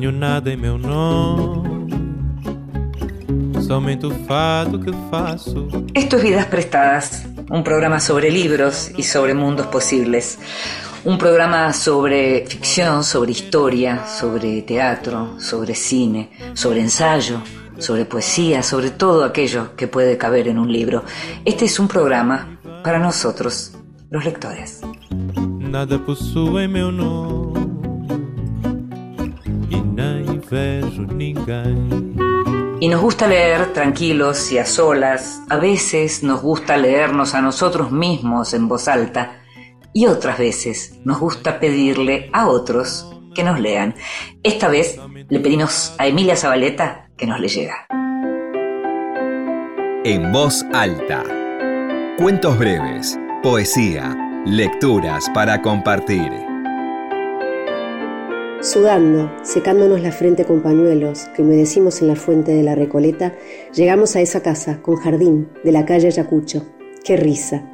Nada em meu nome, somente o fado que faço. Esto es Vidas Prestadas, un programa sobre libros y sobre mundos posibles. Un programa sobre ficción, sobre historia, sobre teatro, sobre cine, sobre ensayo, sobre poesía, sobre todo aquello que puede caber en un libro. Este es un programa para nosotros, los lectores. Nada possui meu nome Y nos gusta leer tranquilos y a solas, a veces nos gusta leernos a nosotros mismos en voz alta y otras veces nos gusta pedirle a otros que nos lean. Esta vez le pedimos a Emilia Zabaleta que nos leyera. En voz alta. Cuentos breves, poesía, lecturas para compartir. Sudando, secándonos la frente con pañuelos que humedecimos en la fuente de la Recoleta, llegamos a esa casa con jardín de la calle Ayacucho. ¡Qué risa!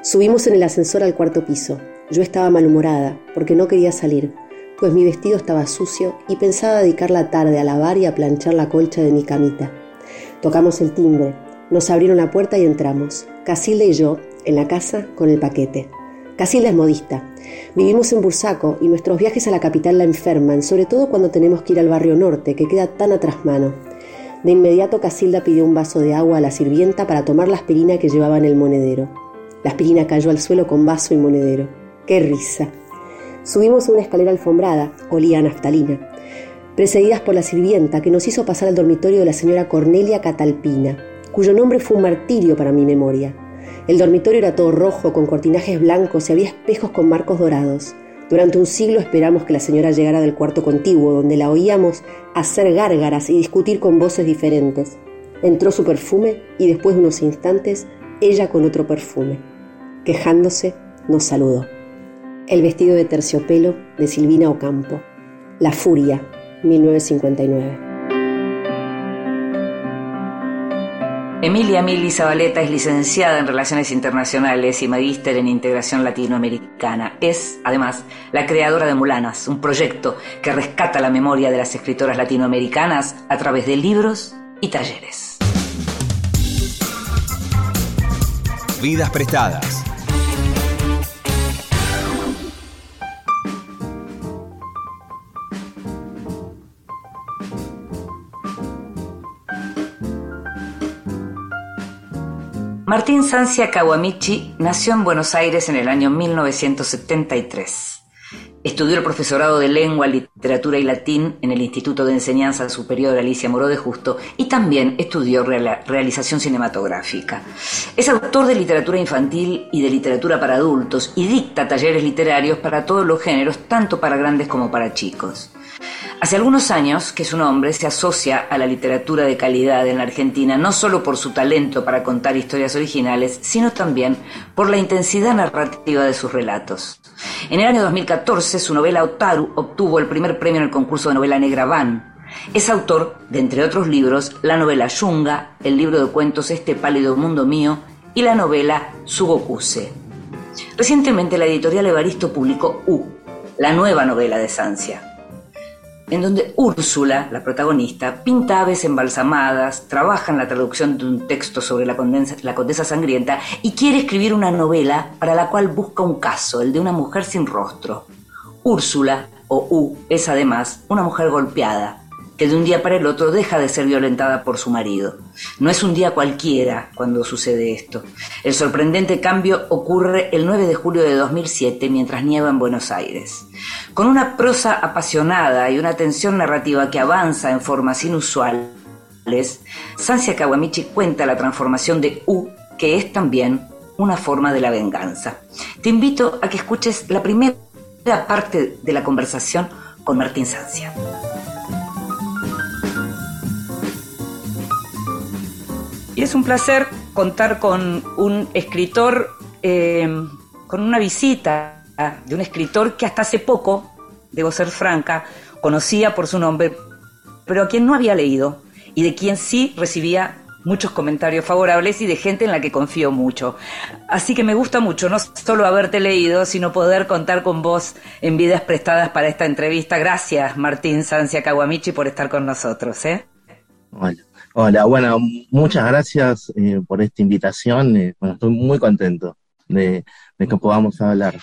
Subimos en el ascensor al cuarto piso. Yo estaba malhumorada porque no quería salir, pues mi vestido estaba sucio y pensaba dedicar la tarde a lavar y a planchar la colcha de mi camita. Tocamos el timbre, nos abrieron la puerta y entramos, Casilda y yo, en la casa con el paquete. Casilda es modista. Vivimos en Bursaco y nuestros viajes a la capital la enferman, sobre todo cuando tenemos que ir al barrio norte, que queda tan atrás mano. De inmediato Casilda pidió un vaso de agua a la sirvienta para tomar la aspirina que llevaba en el monedero. La aspirina cayó al suelo con vaso y monedero. ¡Qué risa! Subimos una escalera alfombrada, olía a naftalina, precedidas por la sirvienta que nos hizo pasar al dormitorio de la señora Cornelia Catalpina, cuyo nombre fue un martirio para mi memoria. El dormitorio era todo rojo, con cortinajes blancos y había espejos con marcos dorados. Durante un siglo esperamos que la señora llegara del cuarto contiguo, donde la oíamos hacer gárgaras y discutir con voces diferentes. Entró su perfume y después de unos instantes, ella con otro perfume. Quejándose, nos saludó. El vestido de terciopelo de Silvina Ocampo. La Furia, 1959. Emilia Mili Zabaleta es licenciada en Relaciones Internacionales y magíster en Integración Latinoamericana. Es, además, la creadora de Mulanas, un proyecto que rescata la memoria de las escritoras latinoamericanas a través de libros y talleres. Vidas prestadas. Martín Sancia Kawamichi nació en Buenos Aires en el año 1973. Estudió el profesorado de lengua, literatura y latín en el Instituto de Enseñanza Superior Alicia Moró de Justo y también estudió realización cinematográfica. Es autor de literatura infantil y de literatura para adultos y dicta talleres literarios para todos los géneros, tanto para grandes como para chicos. Hace algunos años que su nombre se asocia a la literatura de calidad en la Argentina, no solo por su talento para contar historias originales, sino también por la intensidad narrativa de sus relatos. En el año 2014, su novela Otaru obtuvo el primer premio en el concurso de novela negra Van. Es autor de, entre otros libros, la novela Yunga, el libro de cuentos Este pálido mundo mío y la novela Sugokuse. Recientemente la editorial Evaristo publicó U, la nueva novela de Sancia en donde Úrsula, la protagonista, pinta aves embalsamadas, trabaja en la traducción de un texto sobre la, la condesa sangrienta y quiere escribir una novela para la cual busca un caso, el de una mujer sin rostro. Úrsula, o U, es además una mujer golpeada, de un día para el otro deja de ser violentada por su marido. No es un día cualquiera cuando sucede esto. El sorprendente cambio ocurre el 9 de julio de 2007 mientras nieva en Buenos Aires. Con una prosa apasionada y una tensión narrativa que avanza en formas inusuales, Sancia Kawamichi cuenta la transformación de U, que es también una forma de la venganza. Te invito a que escuches la primera parte de la conversación con Martín Sancia. Y es un placer contar con un escritor, eh, con una visita de un escritor que hasta hace poco, debo ser franca, conocía por su nombre, pero a quien no había leído y de quien sí recibía muchos comentarios favorables y de gente en la que confío mucho. Así que me gusta mucho no solo haberte leído, sino poder contar con vos en vidas prestadas para esta entrevista. Gracias, Martín Sancia Kawamichi, por estar con nosotros. ¿eh? Hola, bueno, muchas gracias eh, por esta invitación. Eh, bueno, estoy muy contento de, de que podamos hablar.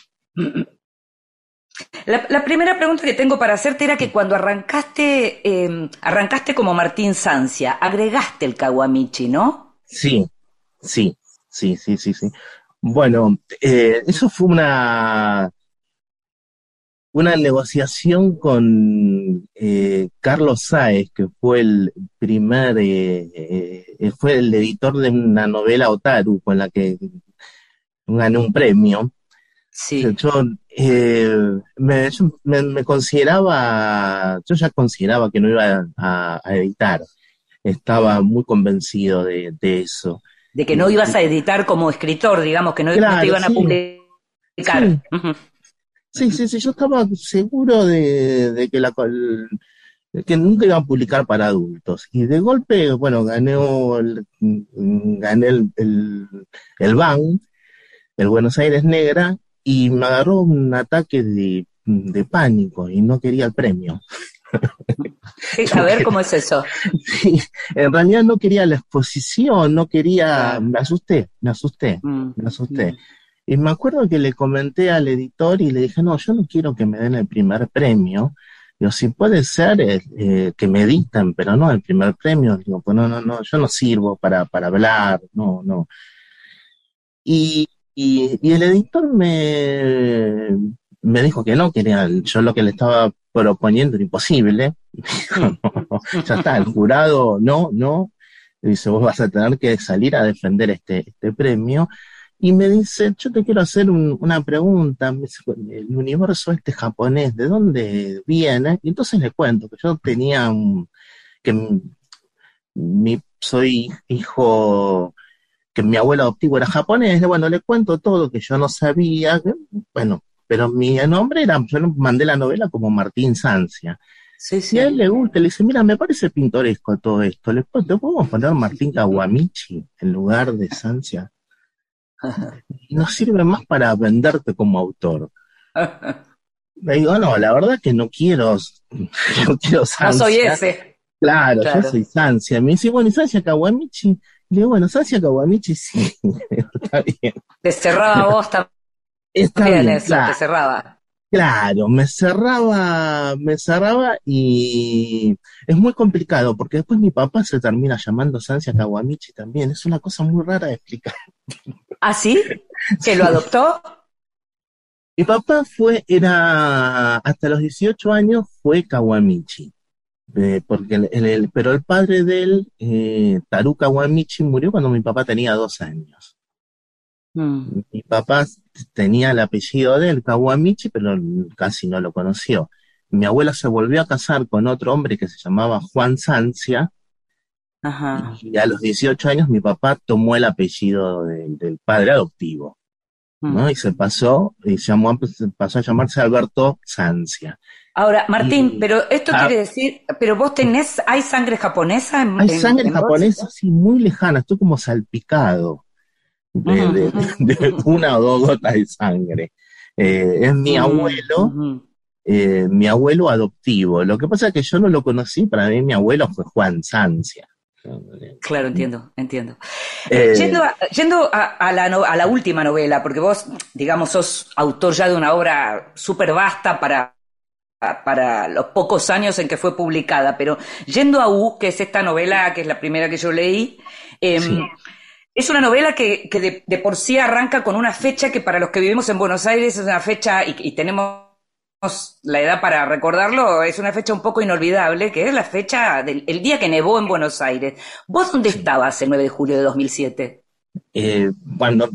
La, primera pregunta que tengo para hacerte era que cuando arrancaste, em, arrancaste como Martín Sancia, agregaste el Kawamichi, ¿no? Sí, sí, sí, sí, sí, sí. Bueno, eh, eso fue una, una negociación con eh, Carlos Sáez, que fue el primer, eh, fue el editor de una novela Otaru con la que gané un premio. Sí. Yo, eh, me, me, consideraba, yo ya consideraba que no iba a, editar. Estaba muy convencido de, eso. De que no ibas a editar como escritor, digamos, que no, te iban a publicar. Sí. Sí. sí, yo estaba seguro de, que la que nunca iban a publicar para adultos. Y de golpe, bueno, gané el, gané el, el, el BAN, el Buenos Aires Negra, y me agarró un ataque de, pánico y no quería el premio. A ver cómo es eso. Sí, en realidad no quería la exposición, no quería, me asusté, me asusté, mm, me asusté. Y me acuerdo que le comenté al editor y le dije, no, yo no quiero que me den el primer premio. Digo, si puede ser eh, eh, que me dicten, pero no el primer premio. Digo, pues no, no, no, yo no sirvo para, para hablar, no, no. Y y, el editor me, me dijo que no, que yo lo que le estaba proponiendo era imposible. ya está, el jurado, no, no. dice, vos vas a tener que salir a defender este, este premio. Y me dice, yo te quiero hacer una pregunta. el universo este japonés, ¿de dónde viene? Y entonces le cuento que yo tenía un, que mi, soy hijo que mi abuelo adoptivo era japonés, bueno, le cuento todo que yo no sabía, bueno, pero mi nombre era, yo mandé la novela como Martín Sancia. Sí, sí. Y a él le gusta, le dice, mira, me parece pintoresco todo esto, ¿le podemos poner Martín Kawamichi en lugar de Sancia? Y no sirve más para venderte como autor. Le digo, no, la verdad que no quiero, no quiero Sancia. No soy ese. Claro, yo soy Sancia. Me dice, bueno, ¿y Sancia Kawamichi? Le digo, bueno, Sancia Kawamichi sí, está bien. Te cerraba vos también. Está bien, eso, te cerraba. Claro, me cerraba, me cerraba y es muy complicado porque después mi papá se termina llamando Sancia Kawamichi también. Es una cosa muy rara de explicar. ¿Ah, sí? ¿Que lo adoptó? Mi papá fue, era, hasta los 18 años fue Kawamichi porque el, pero el padre de él, eh, Taru Kawamichi, murió cuando mi papá tenía dos años. Mm. Mi papá tenía el apellido de él, Kawamichi, pero casi no lo conoció. Mi abuela se volvió a casar con otro hombre que se llamaba Juan Sancia. Y a los 18 años mi papá tomó el apellido del padre adoptivo. ¿no? Mm. Y se pasó, y llamó, pasó a llamarse Alberto Sancia. Ahora, Martín, pero esto quiere decir, pero vos tenés, ¿hay sangre japonesa? En, hay sangre japonesa, sí, muy lejana, estoy como salpicado de, una o dos gotas de sangre. Eh, es mi abuelo, eh, mi abuelo adoptivo. Lo que pasa es que yo no lo conocí, para mí mi abuelo fue Juan Sancia. Claro, entiendo, entiendo. Eh, yendo, a, la a, la, última novela, porque vos, digamos, sos autor ya de una obra súper vasta para para los pocos años en que fue publicada, pero yendo a U, que es esta novela, que es la primera que yo leí, em, es una novela que, de, por sí arranca con una fecha que para los que vivimos en Buenos Aires es una fecha, y, tenemos la edad para recordarlo, es una fecha un poco inolvidable, que es la fecha del el día que nevó en Buenos Aires. ¿Vos dónde estabas el 9 de julio de 2007? Eh, bueno,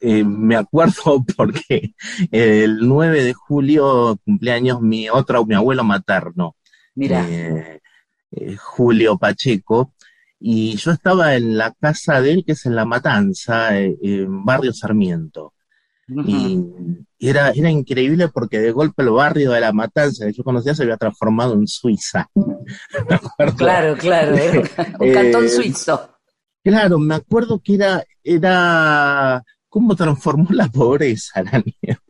eh, me acuerdo porque el 9 de julio cumpleaños mi otro, mi abuelo materno, Mira. Eh, Julio Pacheco, y yo estaba en la casa de él, que es en La Matanza, en Barrio Sarmiento. Y era, era increíble porque de golpe el barrio de La Matanza que yo conocía se había transformado en Suiza. claro, claro, un cantón suizo. Claro, me acuerdo que era, era, ¿cómo transformó la pobreza la nieve?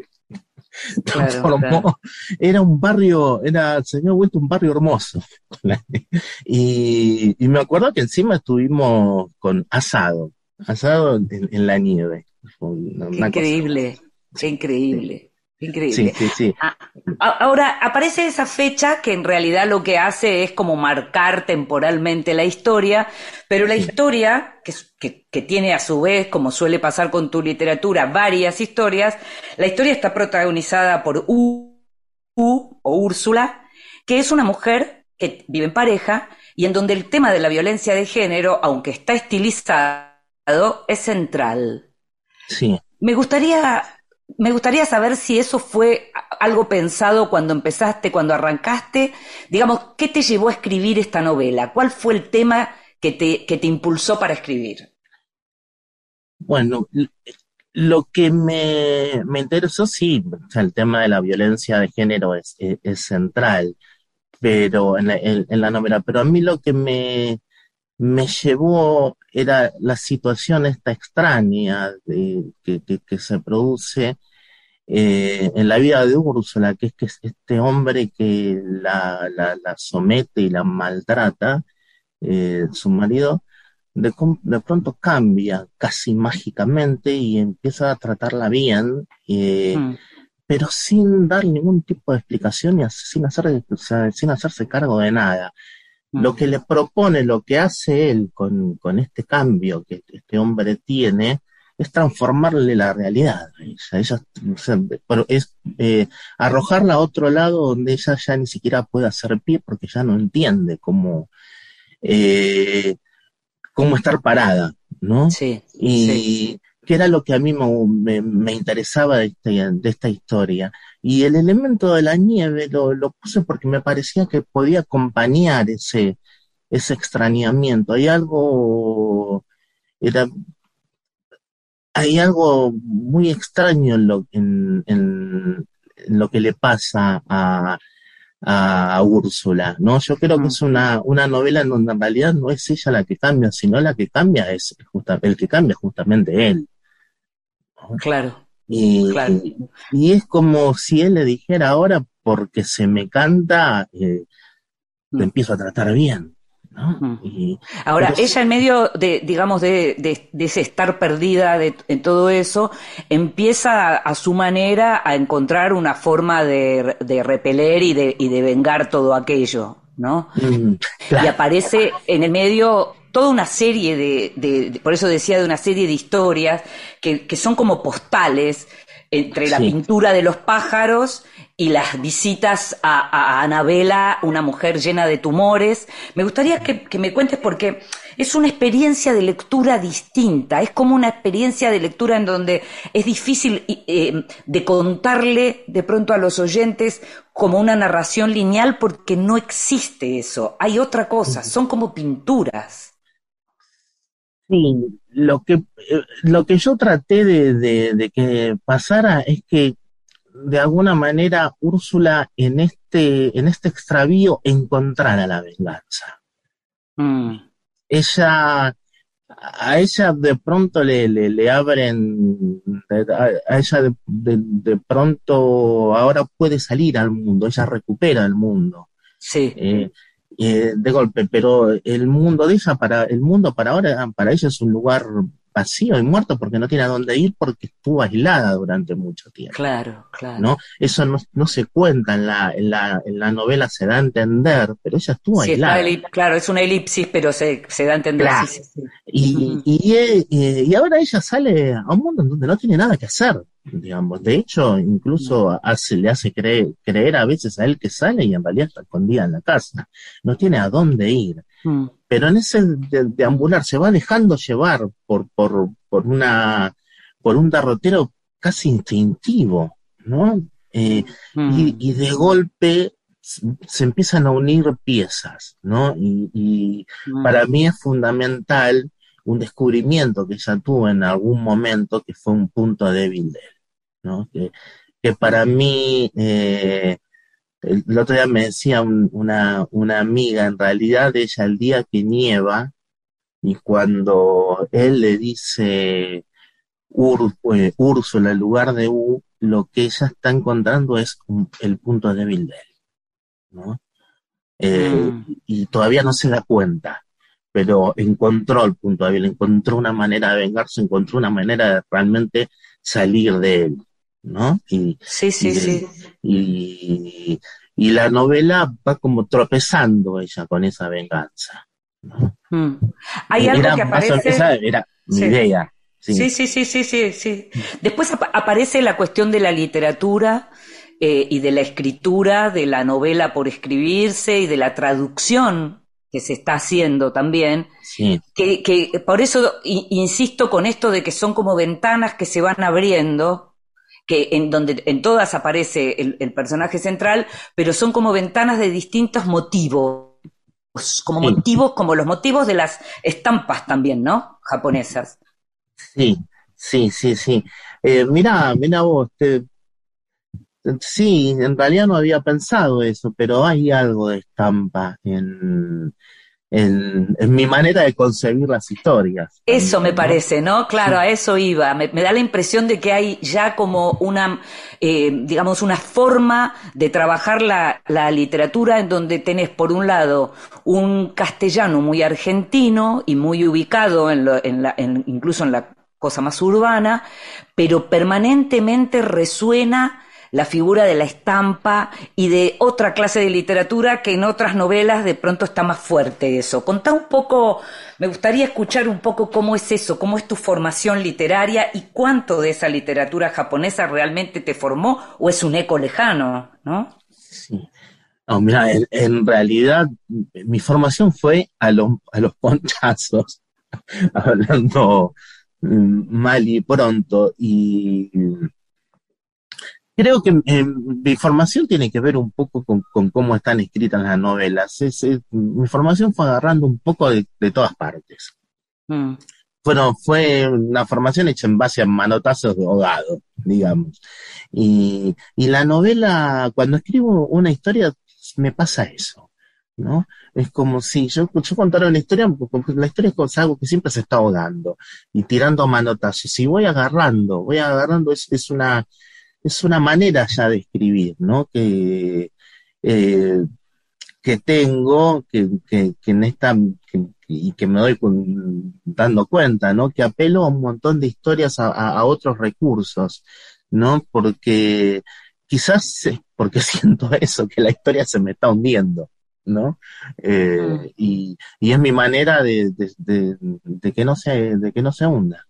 transformó, era un barrio, era, se había vuelto un barrio hermoso. y, y, me acuerdo que encima estuvimos con asado, asado en, la nieve. Increíble, increíble. Increíble. Ah, ahora, aparece esa fecha que en realidad lo que hace es como marcar temporalmente la historia, pero la historia, que, que, tiene a su vez, como suele pasar con tu literatura, varias historias, la historia está protagonizada por U, U o Úrsula, que es una mujer que vive en pareja y en donde el tema de la violencia de género, aunque está estilizado, es central. Sí. Me gustaría me gustaría saber si eso fue algo pensado cuando empezaste, cuando arrancaste. Digamos, ¿qué te llevó a escribir esta novela? ¿Cuál fue el tema que te, que te impulsó para escribir? Bueno, lo que me, me interesó, sí, el tema de la violencia de género es, central, pero en la, en la novela, pero a mí lo que me, me llevó, era la situación esta extraña de, que, que, se produce eh, en la vida de Úrsula, que es que este hombre que la, la, la somete y la maltrata, eh, su marido, de, de, pronto cambia casi mágicamente y empieza a tratarla bien, eh, mm. pero sin dar ningún tipo de explicación y sin, hacer, sin hacerse cargo de nada. Lo que le propone, lo que hace él con, este cambio que este hombre tiene, es transformarle la realidad. Ella, es eh, arrojarla a otro lado donde ella ya ni siquiera puede hacer pie porque ya no entiende cómo, eh, cómo estar parada, ¿no? Sí. Y que era lo que a mí me, interesaba de, este, de esta historia. Y el elemento de la nieve lo, lo, puse porque me parecía que podía acompañar ese, ese extrañamiento. Hay algo, era, hay algo muy extraño en lo, en, en, lo que le pasa a, a, Úrsula, ¿no? Yo creo que es una, una novela en donde en realidad no es ella la que cambia, sino la que cambia es justa, el que cambia justamente él. Claro. Y, y, es como si él le dijera ahora, porque se me canta, eh, te mm. empiezo a tratar bien. ¿no? ahora, ella en medio de, digamos, de, de, ese estar perdida de, en todo eso, empieza a, su manera a encontrar una forma de, de repeler y de, y de vengar todo aquello, ¿no? Mm, y aparece en el medio toda una serie de, por eso decía de una serie de historias que, son como postales entre la pintura de los pájaros y las visitas a, a, Anabela, una mujer llena de tumores. Me gustaría que, me cuentes porque es una experiencia de lectura distinta, es como una experiencia de lectura en donde es difícil eh, de contarle de pronto a los oyentes como una narración lineal porque no existe eso, hay otra cosa, son como pinturas. Sí, lo que, eh, lo que yo traté de, que pasara es que de alguna manera Úrsula en este, en este extravío encontrara la venganza. Mm. Ella, a ella de pronto le, le, abren, a, ella de, de, pronto ahora puede salir al mundo, ella recupera el mundo. Sí. Eh, eh, de golpe, pero el mundo de ella, para, el mundo para ahora, para ella es un lugar vacío y muerto porque no tiene a dónde ir porque estuvo aislada durante mucho tiempo. Claro, claro. ¿no? Eso no, no se cuenta en la, en, la, en la novela, se da a entender, pero ella estuvo aislada. claro, es una elipsis, pero se, se da a entender. Y, y, y, y, ahora ella sale a un mundo en donde no tiene nada que hacer digamos. De hecho, incluso hace, le hace creer, creer a veces a él que sale y en realidad está escondida en la casa. No tiene a dónde ir. Mm. Pero en ese deambular se va dejando llevar por, por, por una, por un derrotero casi instintivo, ¿no? Eh, mm. y, de golpe se empiezan a unir piezas, ¿no? Y, mm. para mí es fundamental un descubrimiento que ella tuvo en algún momento que fue un punto débil de él. Que, para mí, eh, el, otro día me decía una, una amiga, en realidad ella el día que nieva, y cuando él le dice Ur, eh, Úrsula en lugar de U, lo que ella está encontrando es el punto débil de él, ¿no? Eh, mm. Y todavía no se da cuenta, pero encontró el punto débil, encontró una manera de vengarse, encontró una manera de realmente salir de él, ¿no? Y, sí, sí, sí. Y, y, la novela va como tropezando ella con esa venganza. ¿no? Mm. Hay algo que aparece... Esa era mi idea. Sí. sí, sí, sí, sí, sí. Después aparece la cuestión de la literatura eh, y de la escritura, de la novela por escribirse y de la traducción que se está haciendo también. Sí. Que, que por eso insisto con esto de que son como ventanas que se van abriendo que en donde en todas aparece el, el, personaje central, pero son como ventanas de distintos motivos, como motivos, como los motivos de las estampas también, ¿no? Japonesas. Sí, sí, sí, sí. Eh, mira, mira vos, sí, en realidad no había pensado eso, pero hay algo de estampa en, en, mi manera de concebir las historias. Eso me parece, ¿no? Claro, a eso iba. Me, da la impresión de que hay ya como una, eh, digamos, una forma de trabajar la, la, literatura en donde tenés, por un lado, un castellano muy argentino y muy ubicado en, lo, en la, en, incluso en la cosa más urbana, pero permanentemente resuena la figura de la estampa y de otra clase de literatura que en otras novelas de pronto está más fuerte eso. Contá un poco, me gustaría escuchar un poco cómo es eso, cómo es tu formación literaria y cuánto de esa literatura japonesa realmente te formó o es un eco lejano, ¿no? Sí. No, mira, en, realidad mi formación fue a, a los ponchazos, hablando Mm, mal y pronto. Y creo que eh, mi formación tiene que ver un poco con, cómo están escritas las novelas. mi formación fue agarrando un poco de, todas partes. Mm. Bueno, fue una formación hecha en base a manotazos de ahogado, digamos. Y, y la novela, cuando escribo una historia, me pasa eso. ¿no? Es como si yo, yo contara una historia, la historia es algo que siempre se está ahogando y tirando manotazos. Y voy agarrando, voy agarrando, es, es una, es una manera ya de escribir, ¿no? Que, eh, que tengo, que, que, que en esta, y que me doy dando cuenta, ¿no? Que apelo a un montón de historias a, a, a otros recursos, ¿no? Porque quizás porque siento eso, que la historia se me está hundiendo. ¿no? Eh, mm. y, y, es mi manera de, de, que no se, de que no se hunda.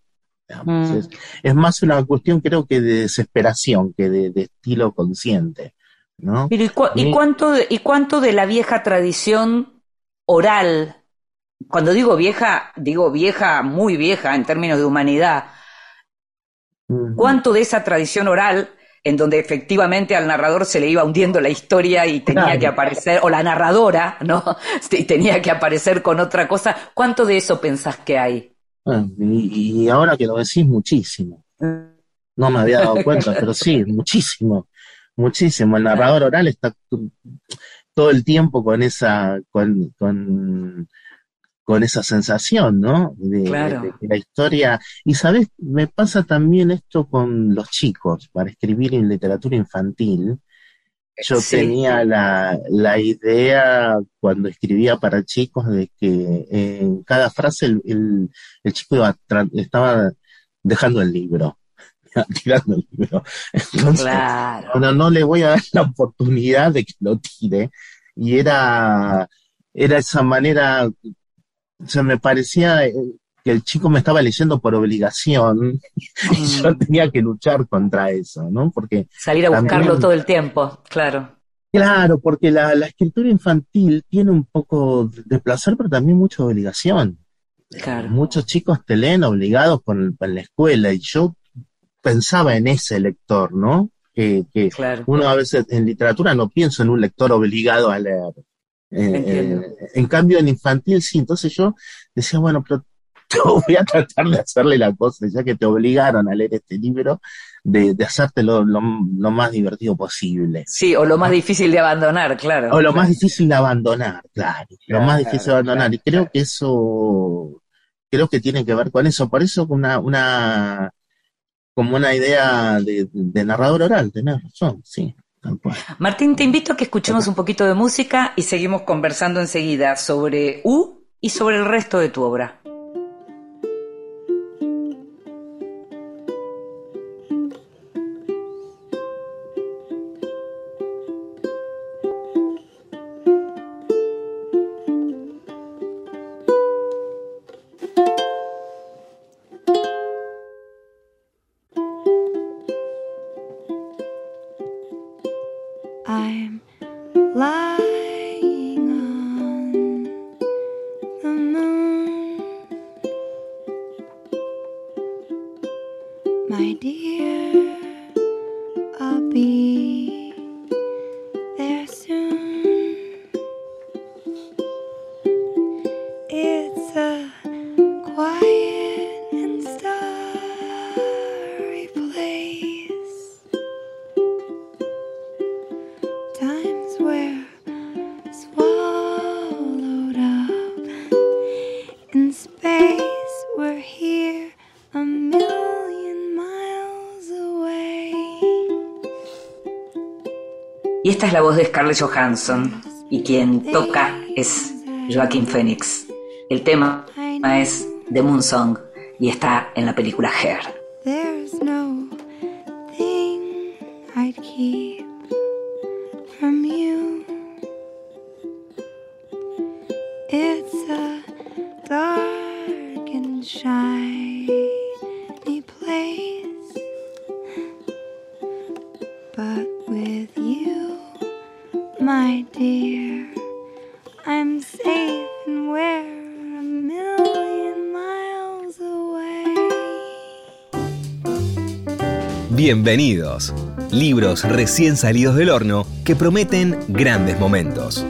Mm. Es, más una cuestión, creo que de desesperación que de, estilo consciente, ¿no? ¿y, cuánto de, ¿y cuánto de la vieja tradición oral? Cuando digo vieja, digo vieja, muy vieja en términos de humanidad. ¿Cuánto de esa tradición oral en donde efectivamente al narrador se le iba hundiendo la historia y tenía que aparecer, o la narradora, ¿no? Y tenía que aparecer con otra cosa. ¿Cuánto de eso pensás que hay? Ah, y, ahora que lo decís, muchísimo. No me había dado cuenta, pero sí, muchísimo, muchísimo. El narrador oral está todo el tiempo con esa, con, con con esa sensación, ¿no? De, que la historia. Y sabes, me pasa también esto con los chicos, para escribir en literatura infantil. Yo tenía la, la, idea cuando escribía para chicos de que en cada frase el, el, chico estaba dejando el libro, tirando el libro. Entonces, bueno, no le voy a dar la oportunidad de que lo tire. Y era, era esa manera o sea, me parecía eh, que el chico me estaba leyendo por obligación y yo mm. tenía que luchar contra eso, ¿no? Porque salir a buscarlo todo el tiempo, claro. Claro, porque la, escritura infantil tiene un poco de placer, pero también mucha obligación. Claro. Muchos chicos te leen obligados por, la escuela y yo pensaba en ese lector, ¿no? Que, que uno a veces en literatura no pienso en un lector obligado a leer. Eh, eh, en cambio, en infantil sí. Entonces yo decía, bueno, pero voy a tratar de hacerle la cosa, ya que te obligaron a leer este libro, de, de hacerte lo, más divertido posible. Sí, o lo más difícil de abandonar, claro. O lo más difícil de abandonar, claro. lo más difícil de abandonar. Y creo que eso, creo que tiene que ver con eso. Por eso una, una como una idea de, narrador oral, tenés razón, sí. Martín, te invito a que escuchemos un poquito de música y seguimos conversando enseguida sobre U y sobre el resto de tu obra. Esta es la voz de Scarlett Johansson y quien toca es Joaquín Phoenix. El tema es The Moon Song y está en la película Hair. Bienvenidos. Libros recién salidos del horno que prometen grandes momentos.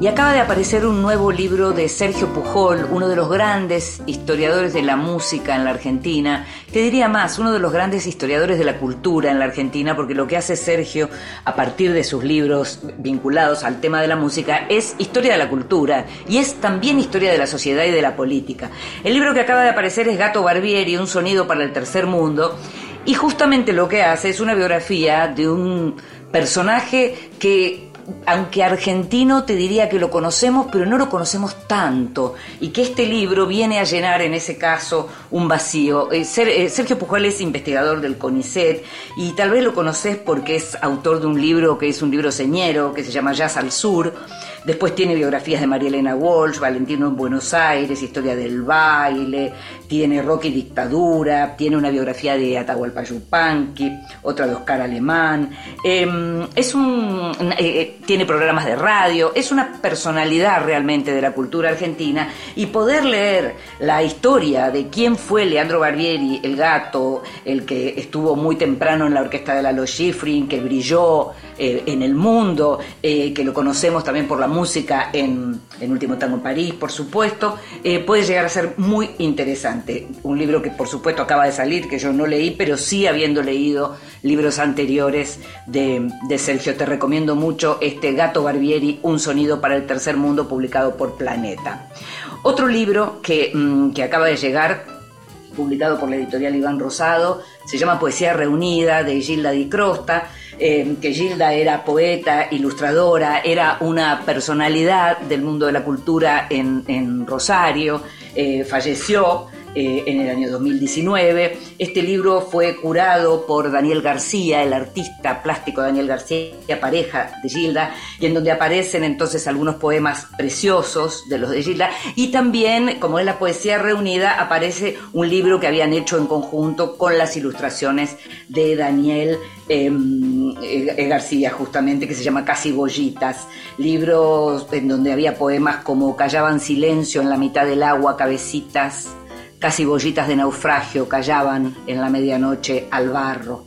Y acaba de aparecer un nuevo libro de Sergio Pujol, uno de los grandes historiadores de la música en la Argentina. Te diría más, uno de los grandes historiadores de la cultura en la Argentina, porque lo que hace Sergio a partir de sus libros vinculados al tema de la música es historia de la cultura y es también historia de la sociedad y de la política. El libro que acaba de aparecer es Gato Barbieri, un sonido para el tercer mundo. Y justamente lo que hace es una biografía de un personaje que aunque argentino te diría que lo conocemos, pero no lo conocemos tanto, y que este libro viene a llenar en ese caso un vacío. Eh, eh, Sergio Pujol es investigador del CONICET, y tal vez lo conoces porque es autor de un libro que es un libro señero, que se llama Jazz al Sur, Después tiene biografías de María Elena Walsh, Valentino en Buenos Aires, historia del baile, tiene Rocky Dictadura, tiene una biografía de Atahualpa Yupanqui, otra de Oscar Alemán. Em, es un, eh, eh, tiene programas de radio, es una personalidad realmente de la cultura argentina y poder leer la historia de quién fue Leandro Barbieri, el gato, el que estuvo muy temprano en la orquesta de Lalo Schifrin, que brilló eh, en el mundo, que lo conocemos también por la música en, Último Tango en París, por supuesto, eh, puede llegar a ser muy interesante. Un libro que por supuesto acaba de salir, que yo no leí, pero sí habiendo leído libros anteriores de, Sergio. Te recomiendo mucho este Gato Barbieri, Un sonido para el tercer mundo, publicado por Planeta. Otro libro que, mm, que acaba de llegar publicado por la editorial Iván Rosado, se llama Poesía Reunida de Gilda Di Crosta, eh, que Gilda era poeta, ilustradora, era una personalidad del mundo de la cultura en, Rosario, eh, falleció eh, en el año 2019. Este libro fue curado por Daniel García, el artista plástico Daniel García, pareja de Gilda, y en donde aparecen entonces algunos poemas preciosos de los de Gilda, y también, como es la poesía reunida, aparece un libro que habían hecho en conjunto con las ilustraciones de Daniel em, eh, García, justamente, que se llama Casi Bollitas, libros en donde había poemas como Callaban silencio en la mitad del agua, cabecitas casi bollitas de naufragio callaban en la medianoche al barro.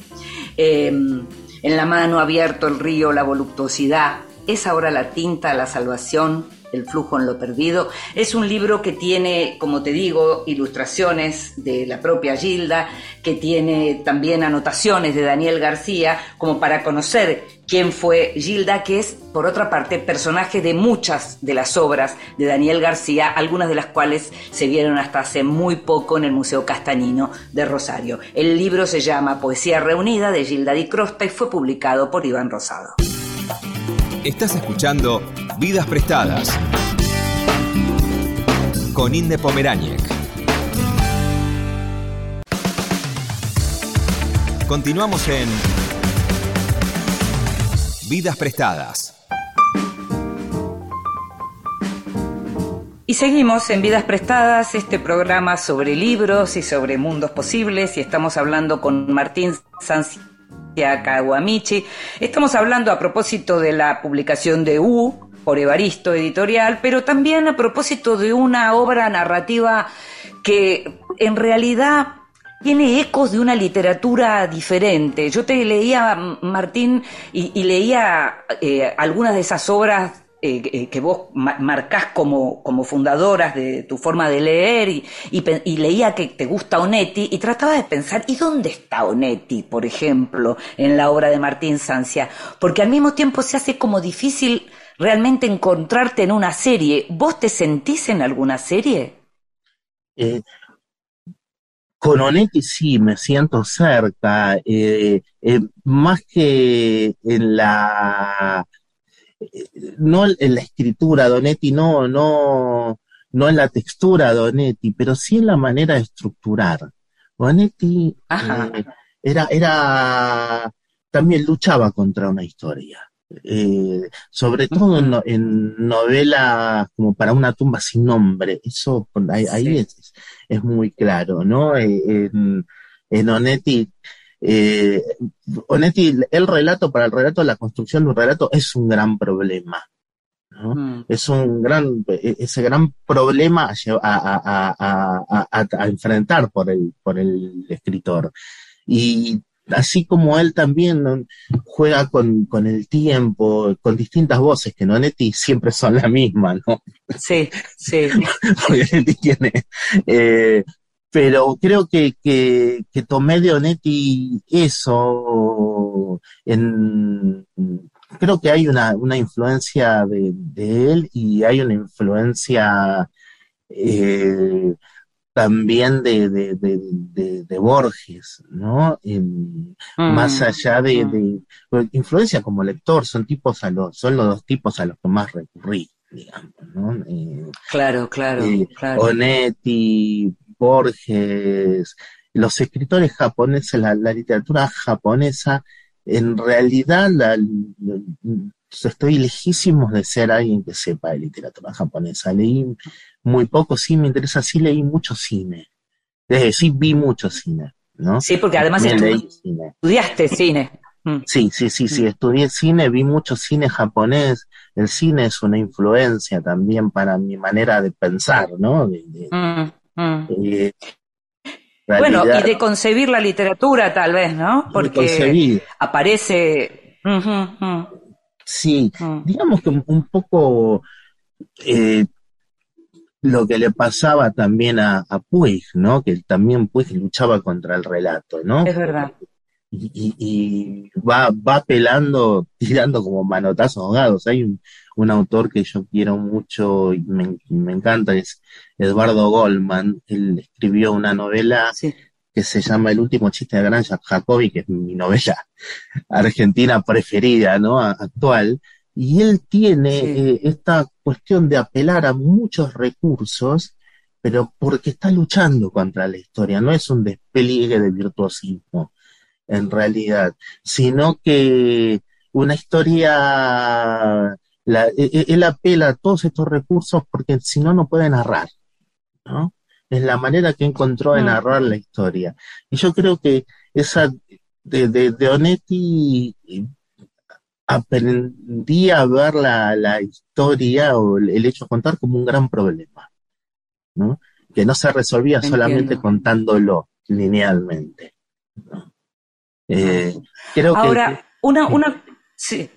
Em, en la mano abierto el río, la voluptuosidad, es ahora la tinta, la salvación, El flujo en lo perdido. Es un libro que tiene, como te digo, ilustraciones de la propia Gilda, que tiene también anotaciones de Daniel García, como para conocer quién fue Gilda, que es, por otra parte, personaje de muchas de las obras de Daniel García, algunas de las cuales se vieron hasta hace muy poco en el Museo Castañino de Rosario. El libro se llama Poesía Reunida de Gilda Di Crosta y fue publicado por Iván Rosado. Estás escuchando Vidas Prestadas con Inde Pomeráñez. Continuamos en Vidas Prestadas. Y seguimos en Vidas Prestadas, este programa sobre libros y sobre mundos posibles, y estamos hablando con Martín Sancia Kawamichi. Estamos hablando a propósito de la publicación de U por Evaristo Editorial, pero también a propósito de una obra narrativa que en realidad tiene ecos de una literatura diferente. Yo te leía, Martín, y, leía eh, algunas de esas obras eh, eh, que vos marcás como, como fundadoras de tu forma de leer y, leía que te gusta Onetti y trataba de pensar, ¿y dónde está Onetti, por ejemplo, en la obra de Martín Sancia? Porque al mismo tiempo se hace como difícil realmente encontrarte en una serie. ¿Vos te sentís en alguna serie? Con Onetti sí, me siento cerca, eh, eh, más que en la, no en la escritura de Onetti, no, no, no en la textura de Onetti, pero sí en la manera de estructurar. Onetti eh, era, era, también luchaba contra una historia. sobre todo en, novelas como para una tumba sin nombre, eso ahí, es, es muy claro, ¿no? Eh, en, en Onetti, eh, Onetti, el relato, para el relato, la construcción de un relato es un gran problema. ¿no? Mm. Es un gran, e, ese gran problema a, a, enfrentar por el, por el escritor. Y así como él también juega con, con, el tiempo, con distintas voces, que Nonetti siempre son la misma, ¿no? Sí, sí. tiene. Eh, pero creo que, que, que, tomé de Onetti eso. En, creo que hay una, una influencia de, de, él y hay una influencia. Eh, también de, de, de, de Borges, ¿no? Más mm, allá de, mm. pues, influencia como lector, son tipos a los, son los dos tipos a los que más recurrí, digamos, ¿no? Eh, claro, claro, eh, claro. Onetti, Borges, los escritores japoneses, la, la literatura japonesa, en realidad la, estoy lejísimos de ser alguien que sepa de literatura japonesa. Leí muy poco, sí me interesa, sí leí mucho cine. Es sí vi mucho cine, ¿no? Sí, porque además estudiaste cine. Mm. Sí, sí, sí, sí, estudié cine, vi mucho cine japonés. El cine es una influencia también para mi manera de pensar, ¿no? Mm, mm. Eh, bueno, y de concebir la literatura tal vez, ¿no? Porque aparece... Sí, digamos que un poco eh, lo que le pasaba también a, Puig, ¿no? Que también Puig luchaba contra el relato, ¿no? Es verdad. Y, va, va pelando, tirando como manotazos ahogados. Hay un, autor que yo quiero mucho y me, encanta, es Eduardo Goldman. Él escribió una novela que se llama El último chiste de Granja Jacobi, que es mi novela argentina preferida, ¿no? Actual y él tiene eh, esta cuestión de apelar a muchos recursos, pero porque está luchando contra la historia, no es un despliegue de virtuosismo, en realidad, sino que una historia, la, e, e, él apela a todos estos recursos porque si no, no puede narrar, ¿no? Es la manera que encontró de mm. narrar la historia. Y yo creo que esa de, de, de Onetti aprendí a ver la, la historia o el hecho de contar como un gran problema, ¿no? Que no se resolvía solamente contándolo linealmente. Eh, creo Ahora, una, una, sí.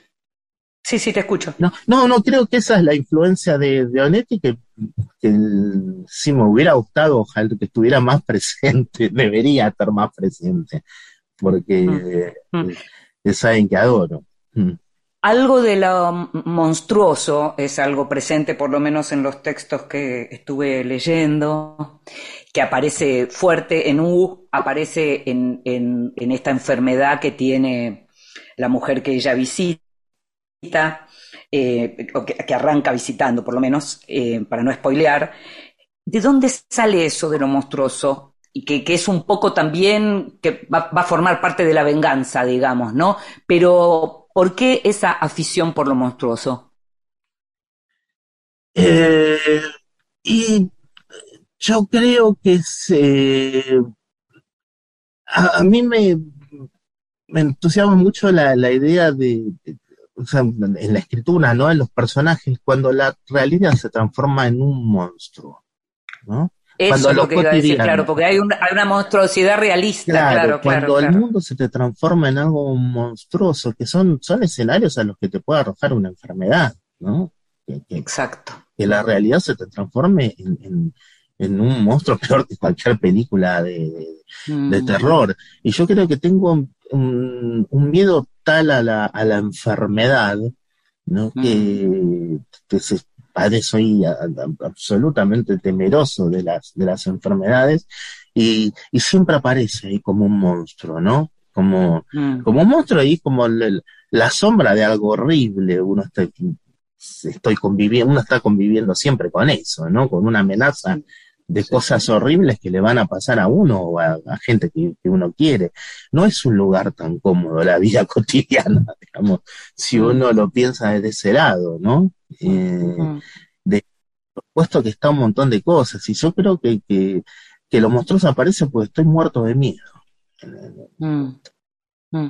Sí, sí, te escucho. No, no, no creo que esa es la influencia de, de Onetti, que, que si me hubiera gustado, ojalá que estuviera más presente, debería estar más presente, porque mm. mm. es alguien que adoro. Mm. Algo de lo monstruoso es algo presente, por lo menos en los textos que estuve leyendo, que aparece fuerte en U, aparece en, esta enfermedad que tiene la mujer que ella visita eh, o que, arranca visitando, por lo menos, eh, para no spoilear. ¿De dónde sale eso de lo monstruoso? Y que, es un poco también, que va, a formar parte de la venganza, digamos, ¿no? Pero, ¿por qué esa afición por lo monstruoso? Eh, y yo creo que a, mí me, entusiasma mucho la, la idea de, o sea, en la escritura, ¿no? En los personajes, cuando la realidad se transforma en un monstruo, ¿no? Eso es lo que iba a decir, claro, porque hay, hay una monstruosidad realista, claro, claro. Cuando el mundo se te transforma en algo monstruoso, que son, son escenarios a los que te puede arrojar una enfermedad, ¿no? Exacto. Que la realidad se te transforme en, en, un monstruo peor que cualquier película de, de, mm. terror. Y yo creo que tengo un, un miedo a la, a la enfermedad, ¿no? Que, que se, padre soy absolutamente temeroso de las, de las enfermedades y, y siempre aparece ahí como un monstruo, ¿no? Como, mm. como un monstruo ahí, como la sombra de algo horrible, uno está, estoy conviviendo, uno está conviviendo siempre con eso, ¿no? Con una amenaza de cosas horribles que le van a pasar a uno o a, gente que, uno quiere. No es un lugar tan cómodo la vida cotidiana, digamos, si uno lo piensa desde ese lado, ¿no? Eh, de, puesto que está un montón de cosas, y yo creo que, que, que lo monstruoso aparece porque estoy muerto de miedo. Mm. Mm.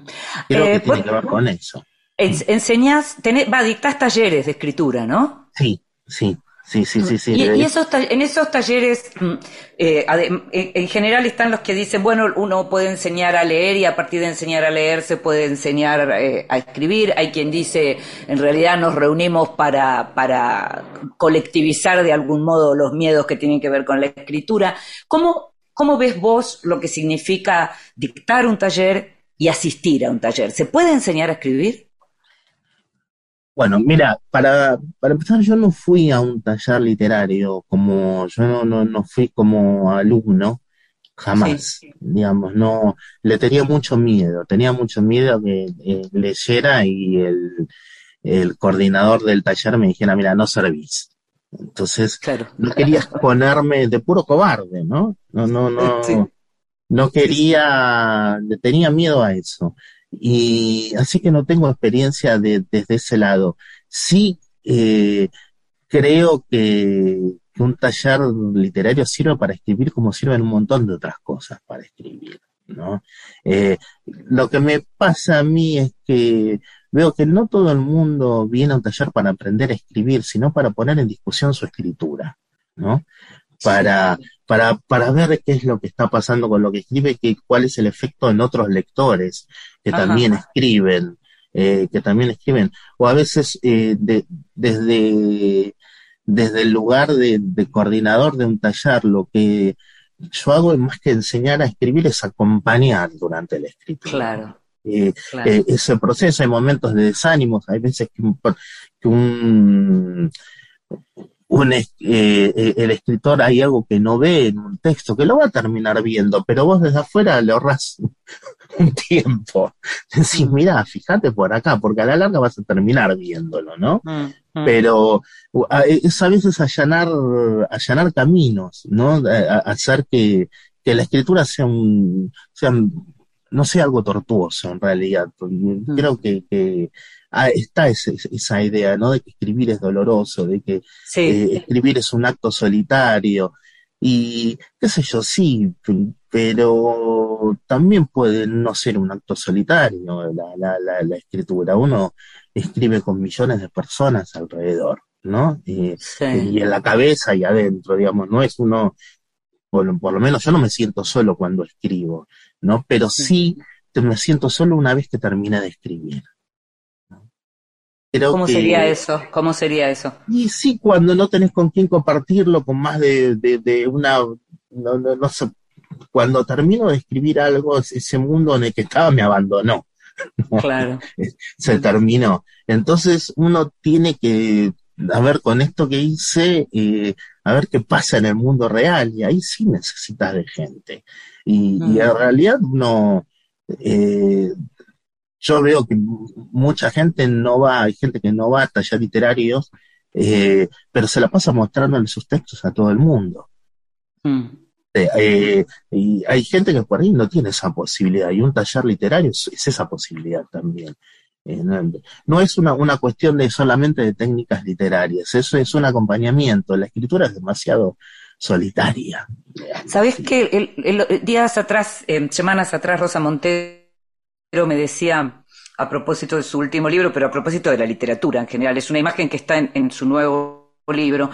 Creo que eh, tiene que ver con eso. Enseñás, va, dictás talleres de escritura, ¿no? Sí, sí. Sí, sí, sí, sí. Y, esos, en esos talleres, mm, eh, en general están los que dicen, bueno, uno puede enseñar a leer y a partir de enseñar a leer se puede enseñar eh, a escribir. Hay quien dice, en realidad nos reunimos para, para colectivizar de algún modo los miedos que tienen que ver con la escritura. ¿Cómo, cómo ves vos lo que significa dictar un taller y asistir a un taller? ¿Se puede enseñar a escribir? Bueno, mira, para, para empezar, yo no fui a un taller literario, como yo no, no, no fui como alumno, jamás, digamos, no, le tenía mucho miedo, tenía mucho miedo que eh, leyera y el, el coordinador del taller me dijera, mira, no servís. Entonces, claro. no quería exponerme de puro cobarde, ¿no? No, no, no, no quería, le tenía miedo a eso. Y así que no tengo experiencia de, desde ese lado. Sí eh, creo que, un taller literario sirve para escribir como sirven un montón de otras cosas para escribir. ¿no? Eh, lo que me pasa a mí es que veo que no todo el mundo viene a un taller para aprender a escribir, sino para poner en discusión su escritura, ¿no? Para, para, para ver qué es lo que está pasando con lo que escribe, que, cuál es el efecto en otros lectores, que también escriben, eh, que también escriben, o a veces eh, desde, desde el lugar de, coordinador de un taller, lo que yo hago más que enseñar a escribir es acompañar durante la escritura. Claro. Eh, ese proceso, hay momentos de desánimos, hay veces que un un, eh, eh, el escritor hay algo que no ve en un texto, que lo va a terminar viendo, pero vos desde afuera le ahorras un tiempo. Decís, mm. mira, fíjate por acá, porque a la larga vas a terminar viéndolo, ¿no? Mm, mm. Pero es a veces allanar, allanar caminos, ¿no? hacer que, que la escritura sea un, sea, no sea algo tortuoso en realidad. Creo que, que ah, está esa idea, ¿no? De que escribir es doloroso, de que eh, escribir es un acto solitario. Y qué sé yo, sí, pero también puede no ser un acto solitario la, la, la, la escritura. Uno escribe con millones de personas alrededor, ¿no? Y, y, en la cabeza y adentro, digamos, no es uno, por, por, lo menos yo no me siento solo cuando escribo, ¿no? Pero sí me siento solo una vez que termine de escribir. ¿Cómo sería eso? ¿Cómo sería eso? Y sí, cuando no tenés con quién compartirlo, con más de, de, una, no, no, sé, cuando termino de escribir algo, ese mundo en el que estaba me abandonó. Claro. Se terminó. Entonces uno tiene que, a ver, con esto que hice, eh, a ver qué pasa en el mundo real, y ahí sí necesitas de gente. Y, y en mm. realidad uno, eh, yo veo que mucha gente no va, hay gente que no va a tallar literarios, eh, pero se la pasa mostrando sus textos a todo el mundo. Mm. Eh, eh, y hay gente que por ahí no tiene esa posibilidad, y un taller literario es, esa posibilidad también. no, es una, una, cuestión de solamente de técnicas literarias, eso es un acompañamiento. La escritura es demasiado solitaria. ¿Sabes que el, días atrás, semanas atrás, Rosa Montero me decía, a propósito de su último libro, pero a propósito de la literatura en general, es una imagen que está en, su nuevo libro,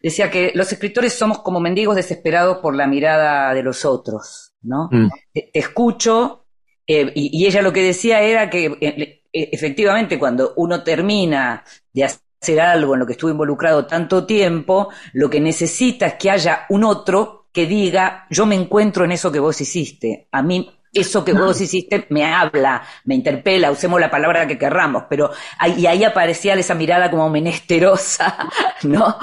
decía que los escritores somos como mendigos desesperados por la mirada de los otros, ¿no? Mm. Te, escucho, eh, y, ella lo que decía era que eh, eh, efectivamente cuando uno termina de hacer algo en lo que estuvo involucrado tanto tiempo, lo que necesita es que haya un otro que diga, yo me encuentro en eso que vos hiciste, a mí eso que vos hiciste me habla, me interpela, usemos la palabra que querramos, pero ahí, y ahí aparecía esa mirada como menesterosa, ¿no?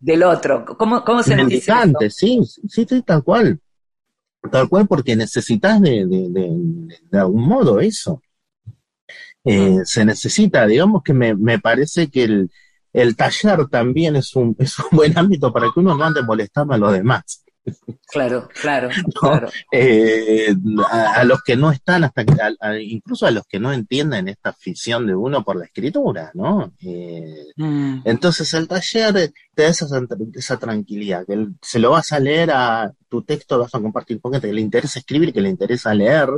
del otro. ¿Cómo, cómo se dice Sí, sí, sí, tal cual. Tal cual, porque necesitas de, de, algún modo eso. Eh, se necesita, digamos que me, me parece que el, el taller también es un, es un buen ámbito para que uno no ande molestando a los demás. Claro, claro, claro. Eh, a, los que no están, hasta incluso a los que no entienden esta afición de uno por la escritura, ¿no? Eh, mm. Entonces el taller te da esa, esa tranquilidad, que se lo vas a leer a tu texto, vas a compartir con gente que le interesa escribir, que le interesa leer,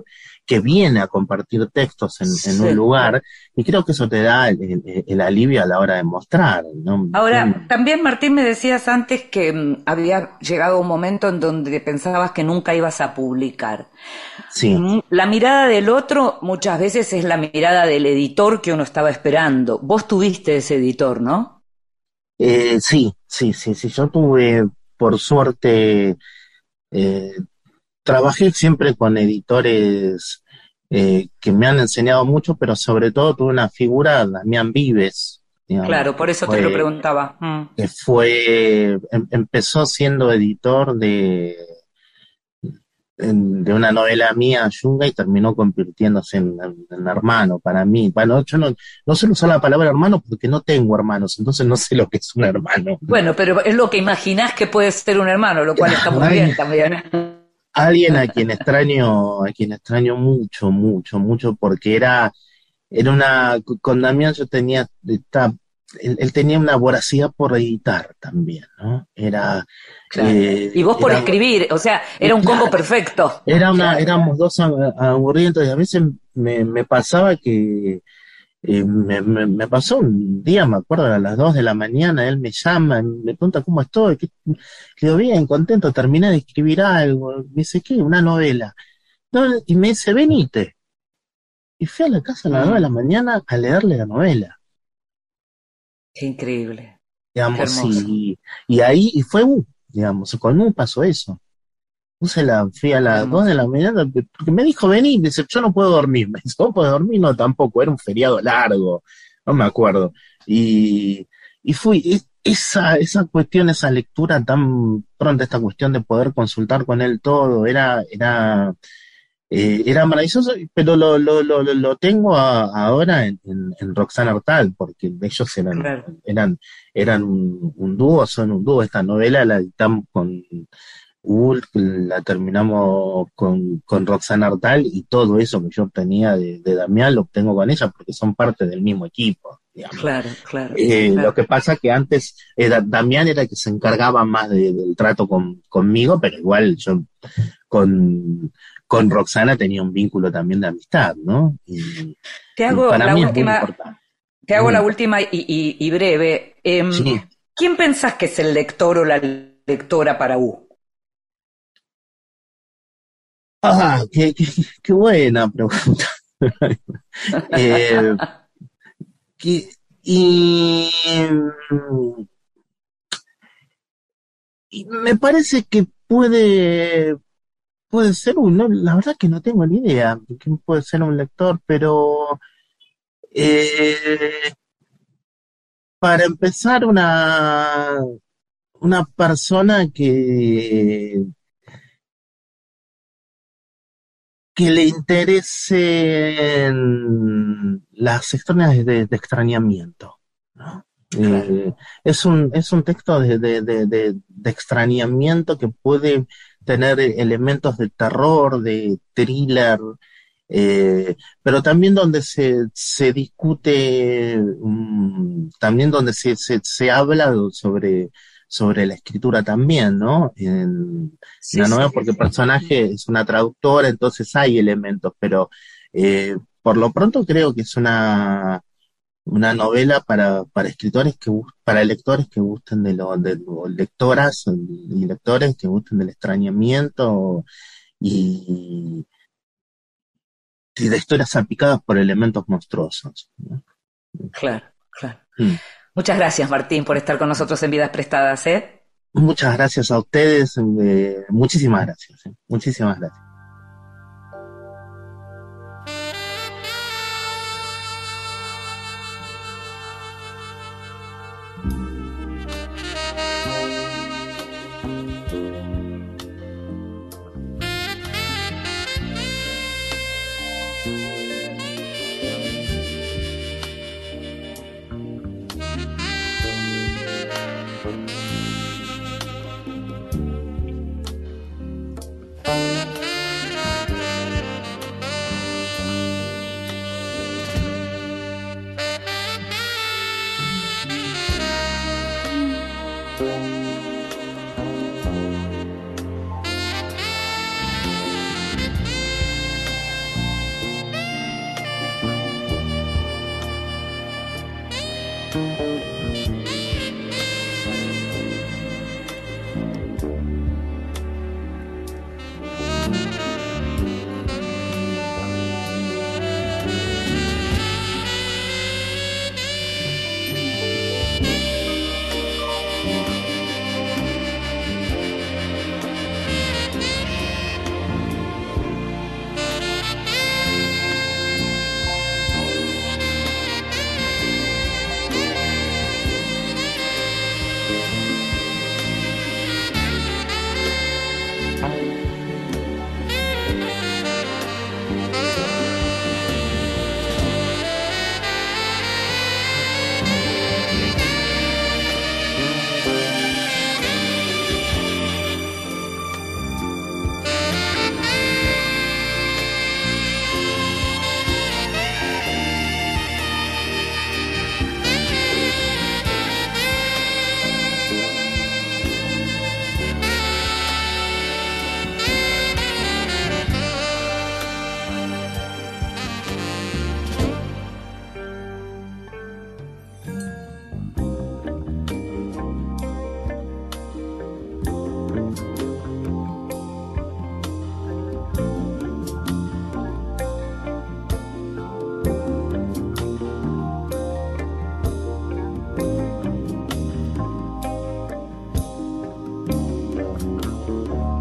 que viene a compartir textos en, un lugar, y creo que eso te da el, alivio a la hora de mostrar. ¿no? Ahora, mm. también Martín me decías antes que mm, había llegado un momento en donde pensabas que nunca ibas a publicar. Sí. La mirada del otro muchas veces es la mirada del editor que uno estaba esperando. Vos tuviste ese editor, ¿no? Eh, sí, sí, sí, sí. Yo tuve, por suerte, eh, trabajé siempre con editores eh, que me han enseñado mucho, pero sobre todo tuve una figura, Damián Vives. claro, por eso te lo preguntaba. Mm. Que fue, em, empezó siendo editor de de una novela mía, Yunga, y terminó convirtiéndose en, hermano para mí. Bueno, yo no, no suelo usar la palabra hermano porque no tengo hermanos, entonces no sé lo que es un hermano. Bueno, pero es lo que imaginás que puede ser un hermano, lo cual está muy bien también. Alguien a quien extraño, a quien extraño mucho, mucho, mucho, porque era, era una, con Damián yo tenía, esta él, tenía una voracidad por editar también, ¿no? Era... Eh, y vos por escribir, o sea, era un combo perfecto. Era una, éramos dos aburridos y a veces me, pasaba que... Eh, me, pasó un día, me acuerdo, a las dos de la mañana, él me llama, me pregunta cómo estoy, que, bien, contento, terminé de escribir algo, me dice, ¿qué? Una novela. y me dice, venite. Y fui a la casa a las dos de la mañana a leerle la novela. Qué increíble. Digamos, y, y, ahí y fue digamos, con un pasó eso. La, fui a las dos de la mañana, porque me dijo, vení, dice, yo no puedo dormir. Me dice, ¿vos podés dormir? No, tampoco, era un feriado largo, no me acuerdo. Y, y fui, esa, esa cuestión, esa lectura tan pronta, esta cuestión de poder consultar con él todo, era, era, eh, era maravilloso, pero lo, lo, lo, lo tengo ahora en, en, Roxana Hortal, porque ellos eran, eran, eran un, dúo, son un dúo. Esta novela la editamos con Ulf, la terminamos con, con Roxana Hortal y todo eso que yo obtenía de, Damián lo obtengo con ella porque son parte del mismo equipo. Claro, claro, eh, Lo que pasa que antes era, Damián era el que se encargaba más del trato con, conmigo, pero igual yo con, con Roxana tenía un vínculo también de amistad, ¿no? te hago la última, te hago la última y, breve. Em, ¿Quién pensás que es el lector o la lectora para U? Ah, qué, buena pregunta. Eh, que, y, y me parece que puede, puede ser un, la verdad que no tengo ni idea de quién puede ser un lector, pero eh, para empezar una, una persona que que le interesen las historias de, extrañamiento. Eh, es, un, es un texto de, extrañamiento que puede tener elementos de terror, de thriller, eh, pero también donde se, se discute, mm, también donde se, se, se habla sobre sobre la escritura también, ¿no? En, la novela, porque el personaje es una traductora, entonces hay elementos, pero eh, por lo pronto creo que es una, una novela para, para escritores que para lectores que gusten de lo, de lectoras y lectores que gusten del extrañamiento y, y de historias salpicadas por elementos monstruosos. Claro, claro. Mm. Muchas gracias, Martín, por estar con nosotros en Vidas Prestadas. ¿eh? Muchas gracias a ustedes. Eh, muchísimas gracias. ¿eh? Muchísimas gracias.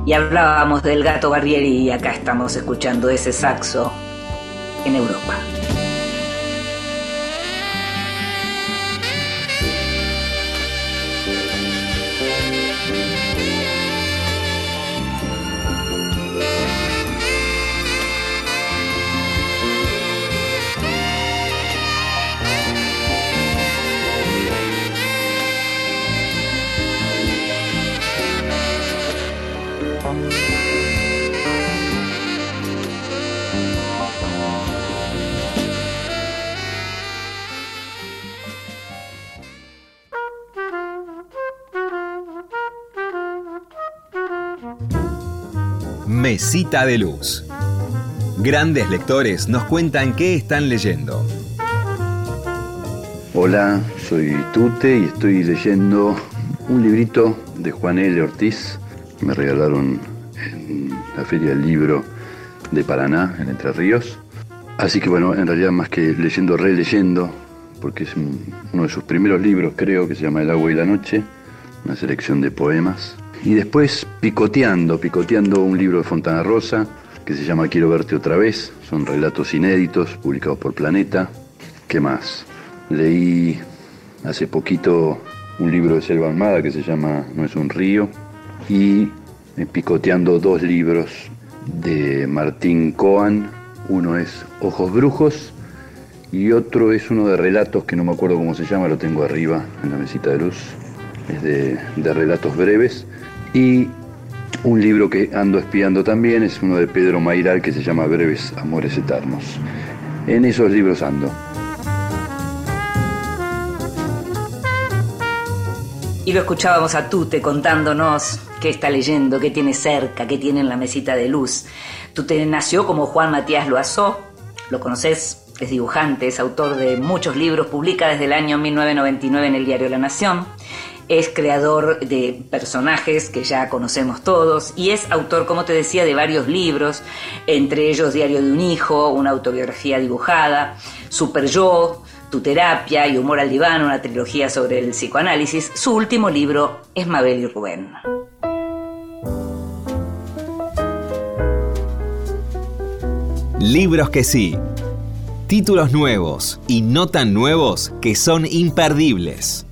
Y hablábamos del gato Barrieri y acá estamos escuchando ese saxo en Europa. De Luz. Grandes lectores nos cuentan qué están leyendo. Hola, soy Tute y estoy leyendo un librito de Juan L. Ortiz me regalaron en la Feria del Libro de Paraná, en Entre Ríos. Así que bueno, en realidad más que leyendo, releyendo, porque es uno de sus primeros libros, creo, que se llama El agua y la noche, una selección de poemas. Y después picoteando, picoteando un libro de Fontana Rosa, que se llama Quiero verte otra vez, son relatos inéditos publicados por Planeta. ¿Qué más? Leí hace poquito un libro de Selva Almada que se llama No es un río y picoteando dos libros de Martín Coan, uno es Ojos Brujos y otro es uno de relatos que no me acuerdo cómo se llama, lo tengo arriba en la mesita de luz, es de, de relatos breves y un libro que ando espiando también es uno de Pedro Mairal que se llama Breves Amores Eternos. En esos libros ando. Y lo escuchábamos a Tute contándonos qué está leyendo, qué tiene cerca, qué tiene en la mesita de luz. Tute nació como Juan Matías Loazó, lo conoces, es dibujante, es autor de muchos libros, publica desde el año 1999 en el diario La Nación, es creador de personajes que ya conocemos todos y es autor, como te decía, de varios libros, entre ellos Diario de un Hijo, una autobiografía dibujada, Super Yo, tu terapia y Humor al diván, una trilogía sobre el psicoanálisis, su último libro es Mabel y Rubén. Libros que sí. Títulos nuevos y no tan nuevos que son imperdibles.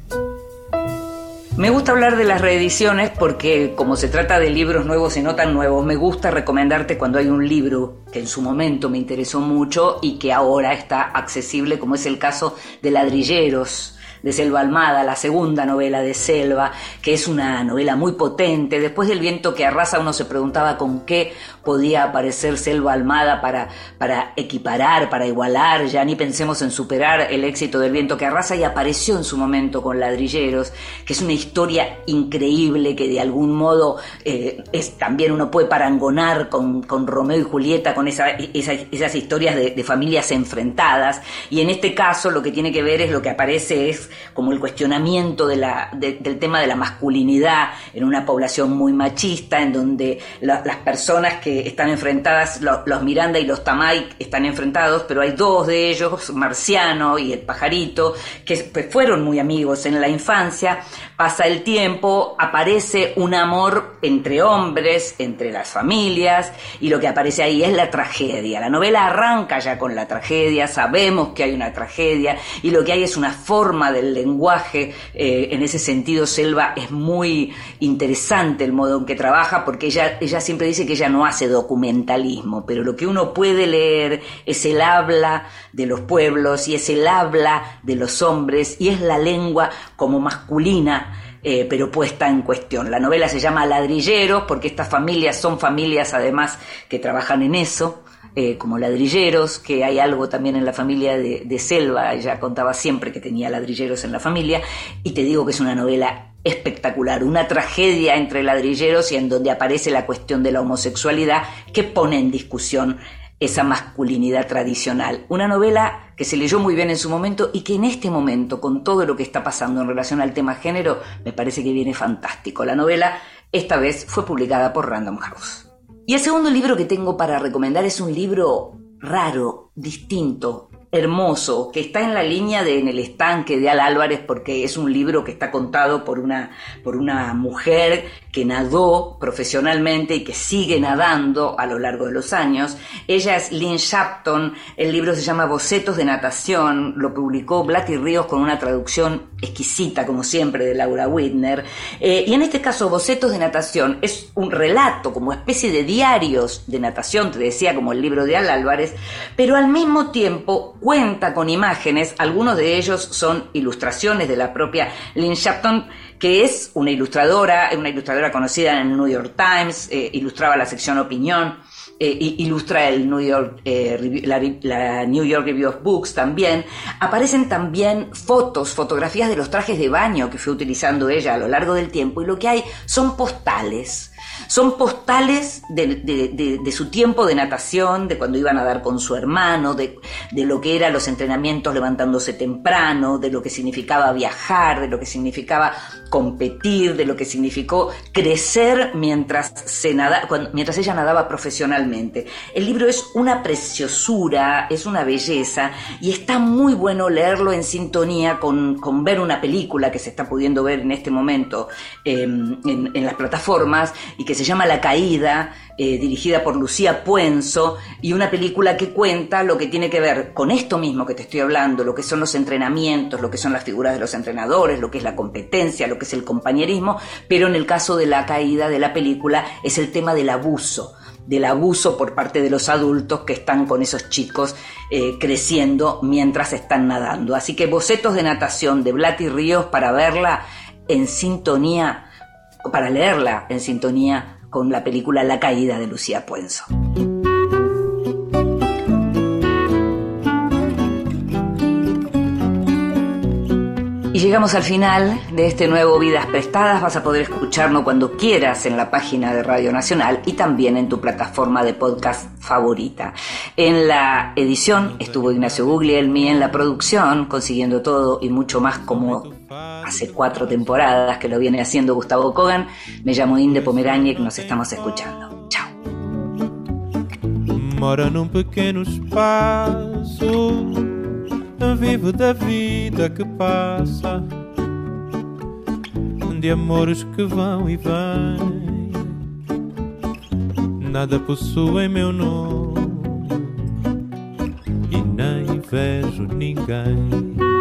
Me gusta hablar de las reediciones porque como se trata de libros nuevos y no tan nuevos, me gusta recomendarte cuando hay un libro que en su momento me interesó mucho y que ahora está accesible, como es el caso de Ladrilleros de Selva Almada, la segunda novela de Selva, que es una novela muy potente. Después del viento que arrasa uno se preguntaba con qué podía aparecer Selva Almada para, para equiparar, para igualar, ya ni pensemos en superar el éxito del viento que arrasa y apareció en su momento con Ladrilleros, que es una historia increíble que de algún modo eh, es, también uno puede parangonar con, con Romeo y Julieta, con esa, esas historias de, de familias enfrentadas. Y en este caso lo que tiene que ver es lo que aparece es como el cuestionamiento de del tema de la masculinidad en una población muy machista, en donde las personas que están enfrentadas, los Miranda y los Tamay están enfrentados, pero hay dos de ellos, Marciano y el pajarito, que pues, fueron muy amigos en la infancia, pasa el tiempo, aparece un amor entre hombres, entre las familias, y lo que aparece ahí es la tragedia. La novela arranca ya con la tragedia, sabemos que hay una tragedia, y lo que hay es una forma del lenguaje, eh, en ese sentido Selva es muy interesante el modo en que trabaja, porque ella, ella siempre dice que ella no hace documentalismo, pero lo que uno puede leer es el habla de los pueblos y es el habla de los hombres y es la lengua como masculina eh, pero puesta en cuestión. La novela se llama Ladrilleros porque estas familias son familias además que trabajan en eso. Eh, como ladrilleros, que hay algo también en la familia de, de, Selva, ella contaba siempre que tenía ladrilleros en la familia, y te digo que es una novela espectacular, una tragedia entre ladrilleros y en donde aparece la cuestión de la homosexualidad que pone en discusión esa masculinidad tradicional. Una novela que se leyó muy bien en su momento y que en este momento, con todo lo que está pasando en relación al tema género, me parece que viene fantástico. La novela esta vez fue publicada por Random House. Y el segundo libro que tengo para recomendar es un libro raro, distinto, hermoso, que está en la línea de En el estanque de Al Álvarez, porque es un libro que está contado por una, por una mujer que nadó profesionalmente y que sigue nadando a lo largo de los años. Ella es Lynn Shapton, el libro se llama Bocetos de Natación, lo publicó Blatty Ríos con una traducción exquisita, como siempre, de Laura Whitner. Eh, y en este caso, Bocetos de Natación es un relato, como especie de diarios de natación, te decía, como el libro de Al Álvarez, pero al mismo tiempo cuenta con imágenes, algunos de ellos son ilustraciones de la propia Lynn Shapton, que es una ilustradora, una ilustradora conocida en el New York Times, eh, ilustraba la sección Opinión, eh, ilustra el New York, eh, la, la, New York Review of Books también. Aparecen también fotos, fotografías de los trajes de baño que fue utilizando ella a lo largo del tiempo y lo que hay son postales Son postales de, su tiempo de natación, de cuando iban a dar con su hermano, de, lo que eran los entrenamientos levantándose temprano, de lo que significaba viajar, de lo que significaba competir, de lo que significó crecer mientras, se nada, mientras ella nadaba profesionalmente. El libro es una preciosura, es una belleza y está muy bueno leerlo en sintonía con, ver una película que se está pudiendo ver en este momento em, en, las plataformas que se llama La Caída, eh, dirigida por Lucía Puenzo, y una película que cuenta lo que tiene que ver con esto mismo que te estoy hablando, lo que son los entrenamientos, lo que son las figuras de los entrenadores, lo que es la competencia, lo que es el compañerismo, pero en el caso de La Caída de la película es el tema del abuso del abuso por parte de los adultos que están con esos chicos eh, creciendo mientras están nadando. Así que bocetos de natación de Blati Ríos para verla en sintonía, para leerla en sintonía con la película La Caída de Lucía Puenzo. Y llegamos al final de este nuevo Vidas Prestadas. Vas a poder escucharnos cuando quieras en la página de Radio Nacional y también en tu plataforma de podcast favorita. En la edición estuvo Ignacio Guglielmi, en la producción, consiguiendo todo y mucho más como hace cuatro temporadas que lo viene haciendo Gustavo Kogan. Me llamo Inde Pomeraniec, nos estamos escuchando. Chao. Mora pequeño vivo da vida que passa, de amores que vão e vêm. Nada possui meu nome e nem vejo ninguém.